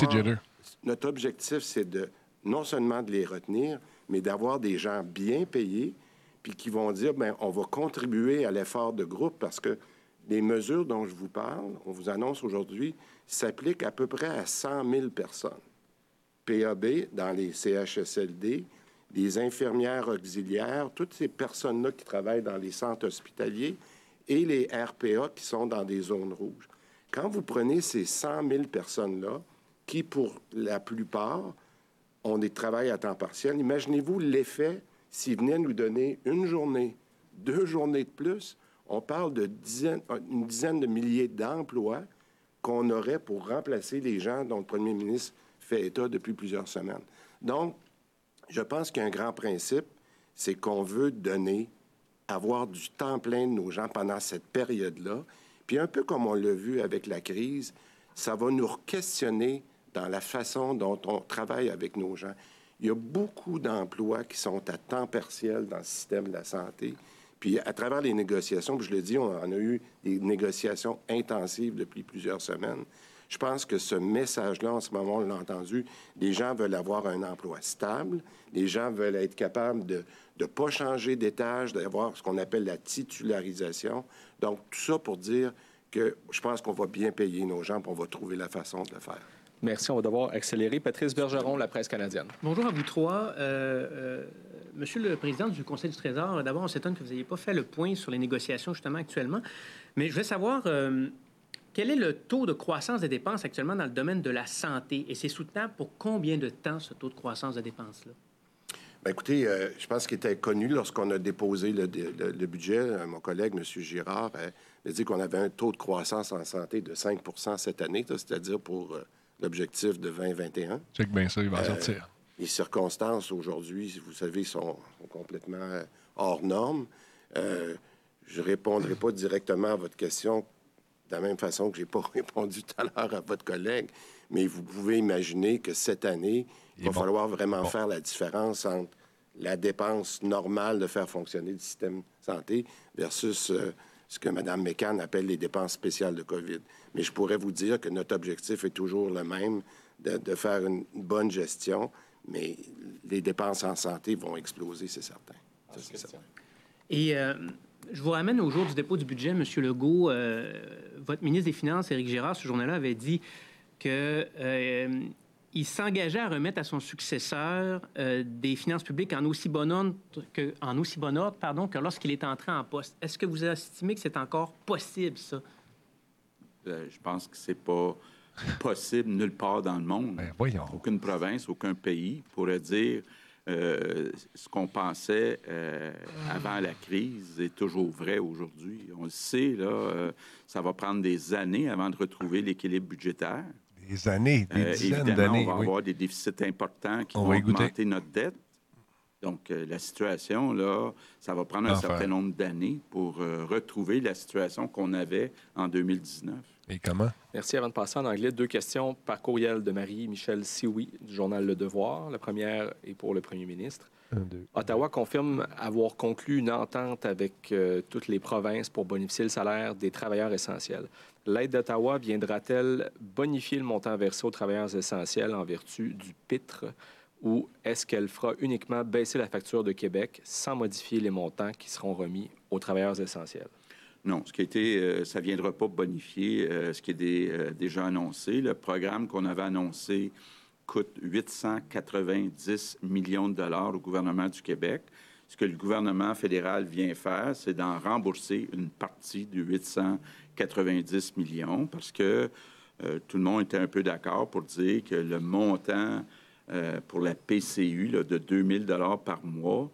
Notre objectif, c'est de non seulement de les retenir, mais d'avoir des gens bien payés, puis qui vont dire ben on va contribuer à l'effort de groupe parce que les mesures dont je vous parle, on vous annonce aujourd'hui, s'appliquent à peu près à 100 000 personnes. PAB dans les CHSLD, les infirmières auxiliaires, toutes ces personnes-là qui travaillent dans les centres hospitaliers et les RPA qui sont dans des zones rouges. Quand vous prenez ces 100 000 personnes-là, qui pour la plupart ont des travails à temps partiel, imaginez-vous l'effet s'ils venaient nous donner une journée, deux journées de plus, on parle de dizaine, une dizaine de milliers d'emplois qu'on aurait pour remplacer les gens dont le premier ministre fait état depuis plusieurs semaines. Donc, je pense qu'un grand principe, c'est qu'on veut donner, avoir du temps plein de nos gens pendant cette période-là. Puis un peu comme on l'a vu avec la crise, ça va nous questionner dans la façon dont on travaille avec nos gens. Il y a beaucoup d'emplois qui sont à temps partiel dans le système de la santé. Puis à travers les négociations, puis je le dis, on a eu des négociations intensives depuis plusieurs semaines. Je pense que ce message-là, en ce moment, on l'a entendu, les gens veulent avoir un emploi stable, les gens veulent être capables de ne pas changer d'étage, d'avoir ce qu'on appelle la titularisation. Donc, tout ça pour dire que je pense qu'on va bien payer nos gens, et on va trouver la façon de le faire. Merci. On va devoir accélérer. Patrice Bergeron, la presse canadienne. Bonjour à vous trois. Euh, euh, Monsieur le Président du Conseil du Trésor, d'abord, on s'étonne que vous n'ayez pas fait le point sur les négociations justement actuellement. Mais je veux savoir, euh, quel est le taux de croissance des dépenses actuellement dans le domaine de la santé? Et c'est soutenable pour combien de temps ce taux de croissance de dépenses-là? Bien, écoutez, euh, je pense qu'il était connu lorsqu'on a déposé le, budget. Euh, mon collègue, M. Girard, euh, a dit qu'on avait un taux de croissance en santé de 5 cette année, c'est-à-dire pour l'objectif de 2021. C'est bien ça, il va sortir. les circonstances aujourd'hui, vous savez, sont, complètement euh, hors normes. Euh, je ne répondrai pas directement à votre question de la même façon que je n'ai pas répondu tout à l'heure à votre collègue, mais vous pouvez imaginer que cette année, il, va falloir vraiment faire la différence entre la dépense normale de faire fonctionner le système santé versus euh, ce que Mme McCann appelle les dépenses spéciales de COVID. Mais je pourrais vous dire que notre objectif est toujours le même, de, faire une bonne gestion, mais les dépenses en santé vont exploser, c'est certain. Et euh, je vous ramène au jour du dépôt du budget, M. Legault. Euh, votre ministre des Finances, Éric Girard, ce journal-là, avait dit que il s'engageait à remettre à son successeur euh, des finances publiques en aussi bon ordre que, en aussi bon ordre, pardon, que lorsqu'il est entré en poste. Est-ce que vous estimez que c'est encore possible, ça? Euh, je pense que c'est pas possible nulle part dans le monde. Ben, voyons. Aucune province, aucun pays pourrait dire euh, ce qu'on pensait avant la crise est toujours vrai aujourd'hui. On le sait, là, ça va prendre des années avant de retrouver l'équilibre budgétaire des années, des euh, dizaines d'années. On va avoir des déficits importants qui vont augmenter notre dette. Donc, euh, la situation, là, ça va prendre un certain nombre d'années pour euh, retrouver la situation qu'on avait en 2019. Et comment? Merci. Avant de passer en anglais, deux questions par courriel de Marie-Michel Sioui du journal Le Devoir. La première est pour le premier ministre. Ottawa confirme avoir conclu une entente avec toutes les provinces pour bonifier le salaire des travailleurs essentiels. L'aide d'Ottawa viendra-t-elle bonifier le montant versé aux travailleurs essentiels en vertu du PITRE ou est-ce qu'elle fera uniquement baisser la facture de Québec sans modifier les montants qui seront remis aux travailleurs essentiels? Non, ce qui euh, ça ne viendra pas bonifier euh, ce qui est euh, déjà annoncé. Le programme qu'on avait annoncé coûte 890 millions de dollars au gouvernement du Québec. Ce que le gouvernement fédéral vient faire, c'est d'en rembourser une partie du 800 90 millions parce que euh, tout le monde était un peu d'accord pour dire que le montant euh, pour la PCU de 2000 dollars par mois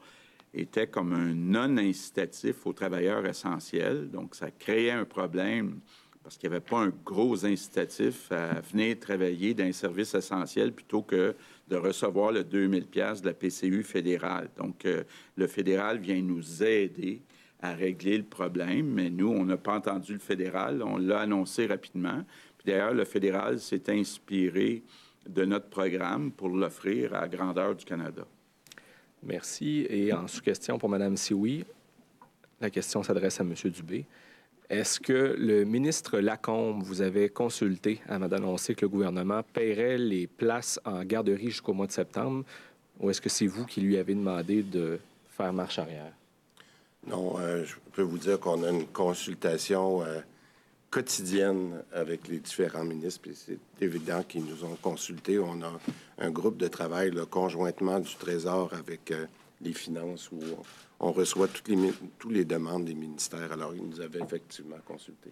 était comme un non-incitatif aux travailleurs essentiels. Donc, ça créait un problème parce qu'il n'y avait pas un gros incitatif à venir travailler dans un service essentiel plutôt que de recevoir le 2000 pièces de la PCU fédérale. Donc, euh, le fédéral vient nous aider à régler le problème, mais nous, on n'a pas entendu le fédéral. On l'a annoncé rapidement. Puis d'ailleurs, le fédéral s'est inspiré de notre programme pour l'offrir à grandeur du Canada. Merci. Et en sous-question pour Mme Sioui, la question s'adresse à M. Dubé. Est-ce que le ministre Lacombe vous avait consulté avant d'annoncer que le gouvernement paierait les places en garderie jusqu'au mois de septembre, ou est-ce que c'est vous qui lui avez demandé de faire marche arrière? Non, euh, je peux vous dire qu'on a une consultation euh, quotidienne avec les différents ministres, puis c'est évident qu'ils nous ont consultés. On a un groupe de travail conjointement du Trésor avec euh, les finances où on, reçoit toutes les, toutes les demandes des ministères. Alors, ils nous avaient effectivement consultés.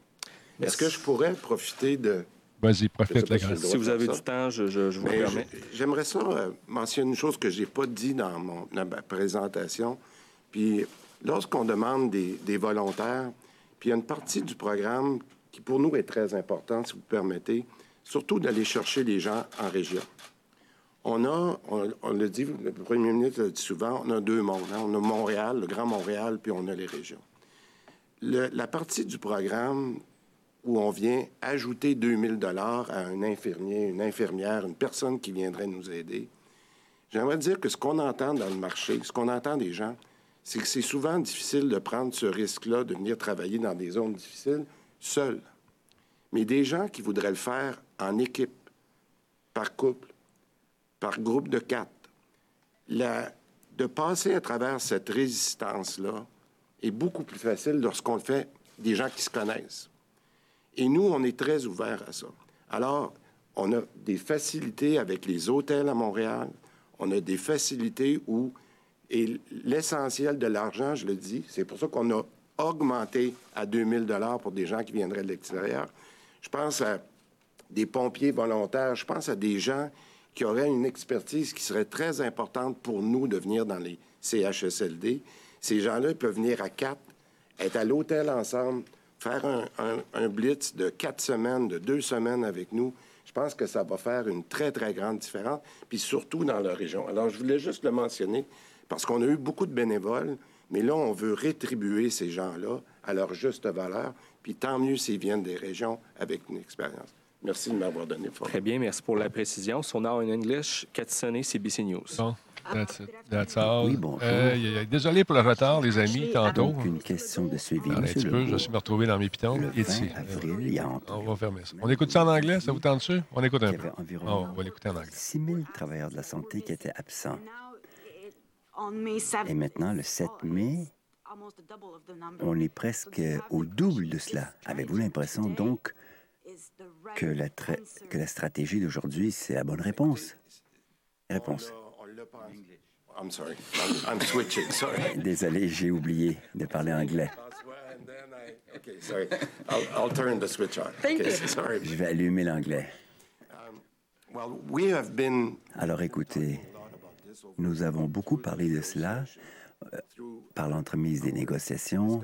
Est-ce que je pourrais profiter de... Vas-y, profite, la Si, si vous avez du temps, je, je, vous permets. J'aimerais ça mentionner une chose que je n'ai pas dit dans, mon, dans ma présentation. Puis lorsqu'on demande des, volontaires, puis il y a une partie du programme qui pour nous est très importante, si vous permettez, surtout d'aller chercher les gens en région. On a, on, le dit, le premier ministre l'a dit souvent, on a deux mondes. Hein. On a Montréal, le Grand Montréal, puis on a les régions. la partie du programme où on vient ajouter 2000 dollars à un infirmier, une infirmière, une personne qui viendrait nous aider, j'aimerais dire que ce qu'on entend dans le marché, ce qu'on entend des gens, c'est que c'est souvent difficile de prendre ce risque-là, de venir travailler dans des zones difficiles seul. Mais des gens qui voudraient le faire en équipe, par couple, par groupe de quatre, de passer à travers cette résistance-là est beaucoup plus facile lorsqu'on le fait des gens qui se connaissent. Et nous, on est très ouverts à ça. Alors, on a des facilités avec les hôtels à Montréal. On a des facilités où et l'essentiel de l'argent, je le dis, c'est pour ça qu'on a augmenté à 2000 dollars pour des gens qui viendraient de l'extérieur. Je pense à des pompiers volontaires, je pense à des gens qui auraient une expertise qui serait très importante pour nous de venir dans les CHSLD. Ces gens-là peuvent venir à quatre, être à l'hôtel ensemble, faire un, blitz de quatre semaines, de deux semaines avec nous. Je pense que ça va faire une très, très grande différence, puis surtout dans la région. Alors, je voulais juste le mentionner parce qu'on a eu beaucoup de bénévoles, mais là, on veut rétribuer ces gens-là à leur juste valeur, puis tant mieux s'ils viennent des régions avec une expérience. Merci de m'avoir donné le Très bien, merci pour la précision. So now in English, Katsune, CBC News. Bon, that's it. That's all. Oui, bonjour. Euh, désolé pour le retard, les amis, tantôt. Donc, une question de suivi, un petit peu, je suis me retrouver dans mes pitons. Le Il est 20 ici. avril, il y a On va fermer ça. On écoute ça en anglais, ça vous tente dessus? On écoute un Il y peu. avait environ Oh, on va l'écouter en anglais. 6 000 travailleurs de la santé qui étaient absents. Et maintenant, le 7 mai, on est presque au double de cela. Avez-vous l'impression? Donc que la, tra- que la stratégie d'aujourd'hui, c'est la bonne réponse? Réponse. I'm sorry. I'm, I'm switching. Sorry. Désolé, j'ai oublié de parler anglais. Je vais allumer l'anglais. Been Alors écoutez, nous avons beaucoup parlé de cela euh, par l'entremise des négociations,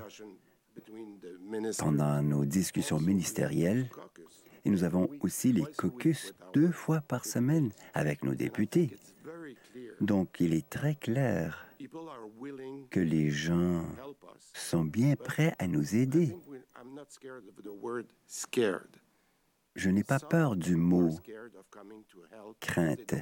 between the minister pendant nos discussions ministérielles, et nous avons aussi les caucus deux fois par semaine avec nos députés. Donc il est très clair que les gens sont bien prêts à nous aider. Je n'ai pas peur du mot crainte.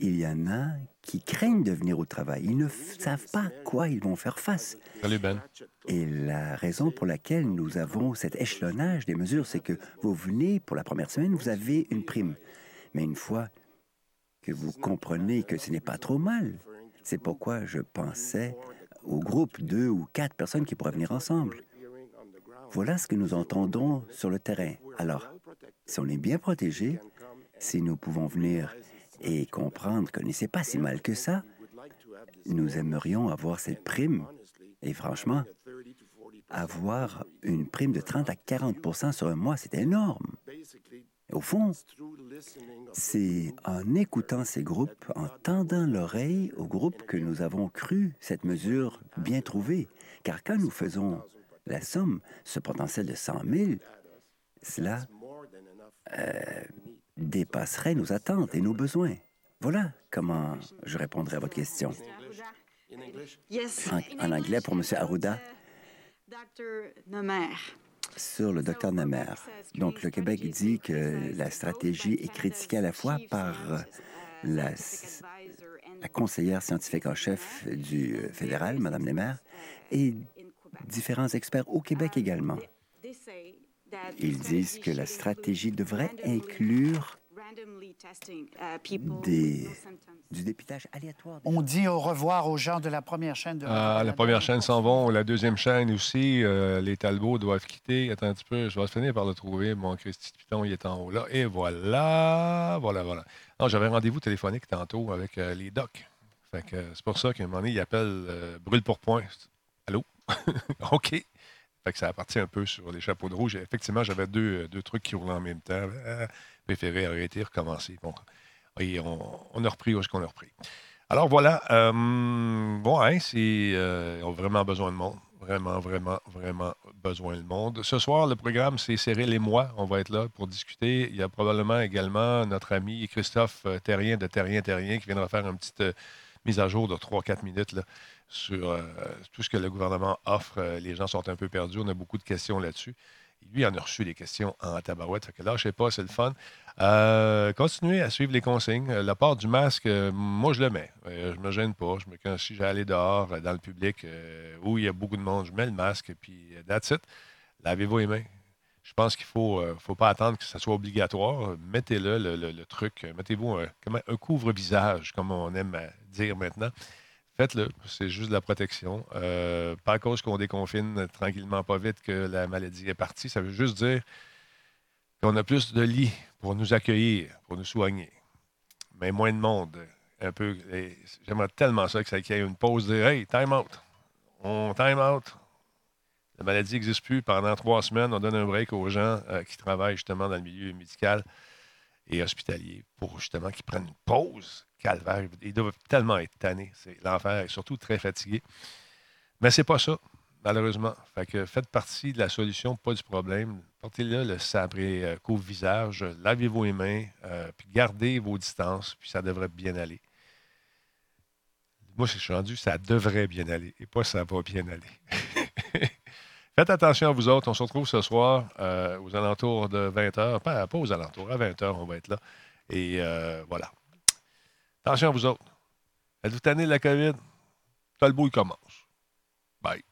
Il y en a qui craignent de venir au travail. Ils ne savent pas à quoi ils vont faire face. Salut, Ben. Et la raison pour laquelle nous avons cet échelonnage des mesures, c'est que vous venez pour la première semaine, vous avez une prime. Mais une fois que vous comprenez que ce n'est pas trop mal, c'est pourquoi je pensais au groupe, deux ou quatre personnes qui pourraient venir ensemble. Voilà ce que nous entendons sur le terrain. Alors, si on est bien protégé, si nous pouvons venir et comprendre que ce n'est pas si mal que ça, nous aimerions avoir cette prime. Et franchement, avoir une prime de 30 à 40 sur un mois, c'est énorme. Au fond, c'est en écoutant ces groupes, en tendant l'oreille aux groupes que nous avons cru cette mesure bien trouvée. Car quand nous faisons la somme, ce potentiel de 100 000, cela euh, dépasserait nos attentes et nos besoins. Voilà comment je répondrai à votre question. En, en anglais pour M. Arruda, sur le docteur Namer. Donc, le Québec dit que la stratégie est critiquée à la fois par la, la conseillère scientifique en chef du euh, fédéral, Mme Nemer, et différents experts au Québec également. Ils disent que la stratégie devrait inclure des, du dépistage aléatoire. On dit au revoir aux gens de la première chaîne de Ah, la première chaîne s'en vont, la deuxième chaîne aussi. euh, les Talbots doivent quitter. Attends un petit peu, je vais finir par le trouver. Mon Christy Python, il est en haut là. Et voilà, voilà, voilà. Non, j'avais rendez-vous téléphonique tantôt avec euh, les docs. Fait que euh, c'est pour ça qu'à un moment donné, ils appellent euh, Brûle pour point. Allô? OK. Que ça a parti un peu sur les chapeaux de rouge. Effectivement, j'avais deux, euh, deux trucs qui roulaient en même temps. Euh, préféré arrêter, recommencer. Bon, et on, on a repris où est-ce qu'on a repris. Alors voilà, euh, bon, hein, c'est, euh, ils ont vraiment besoin de monde. Vraiment, vraiment, vraiment besoin de monde. Ce soir, le programme, c'est Cyril et moi. On va être là pour discuter. Il y a probablement également notre ami Christophe euh, Terrien de Terrien Terrien qui viendra faire une petite euh, mise à jour de 3-4 minutes là, sur euh, tout ce que le gouvernement offre. Euh, Les gens sont un peu perdus. On a beaucoup de questions là-dessus. Lui en a reçu des questions en tabarouette. Fait que là, je sais pas, c'est le fun. Euh, continuez à suivre les consignes. La part du masque, moi, je le mets. Euh, je me gêne pas. Je me, si allé dehors, dans le public, où il y a beaucoup de monde, je mets le masque, puis that's it. Lavez-vous les mains. Je pense qu'il ne faut, euh, faut pas attendre que ça soit obligatoire. Mettez-le, le, truc. Euh, Mettez-vous un, couvre-visage, comme on aime euh, dire maintenant. Faites-le. C'est juste de la protection. Pas à cause qu'on déconfine tranquillement, pas vite, que la maladie est partie. Ça veut juste dire qu'on a plus de lits pour nous accueillir, pour nous soigner. Mais moins de monde. Un peu. J'aimerais tellement ça que ça qu'il y ait une pause de Hey, time out. On time out. La maladie n'existe plus pendant trois semaines. On donne un break aux gens euh, qui travaillent justement dans le milieu médical et hospitalier pour justement qu'ils prennent une pause. Calvaire. Ils doivent tellement être tannés. C'est l'enfer et surtout très fatigués. Mais c'est pas ça. malheureusement. Fait que faites partie de la solution, pas du problème. Portez-le le sabré euh, couvre-visage, lavez vos mains, euh, puis gardez vos distances, puis ça devrait bien aller. Moi, je suis rendu, ça devrait bien aller, et pas ça va bien aller. Faites attention à vous autres. On se retrouve ce soir euh, aux alentours de 20h. Pas, pas, aux alentours, à 20h, on va être là. Et voilà. Attention à vous autres. Êtes-vous tanné de la COVID? Talbot, il commence. Bye.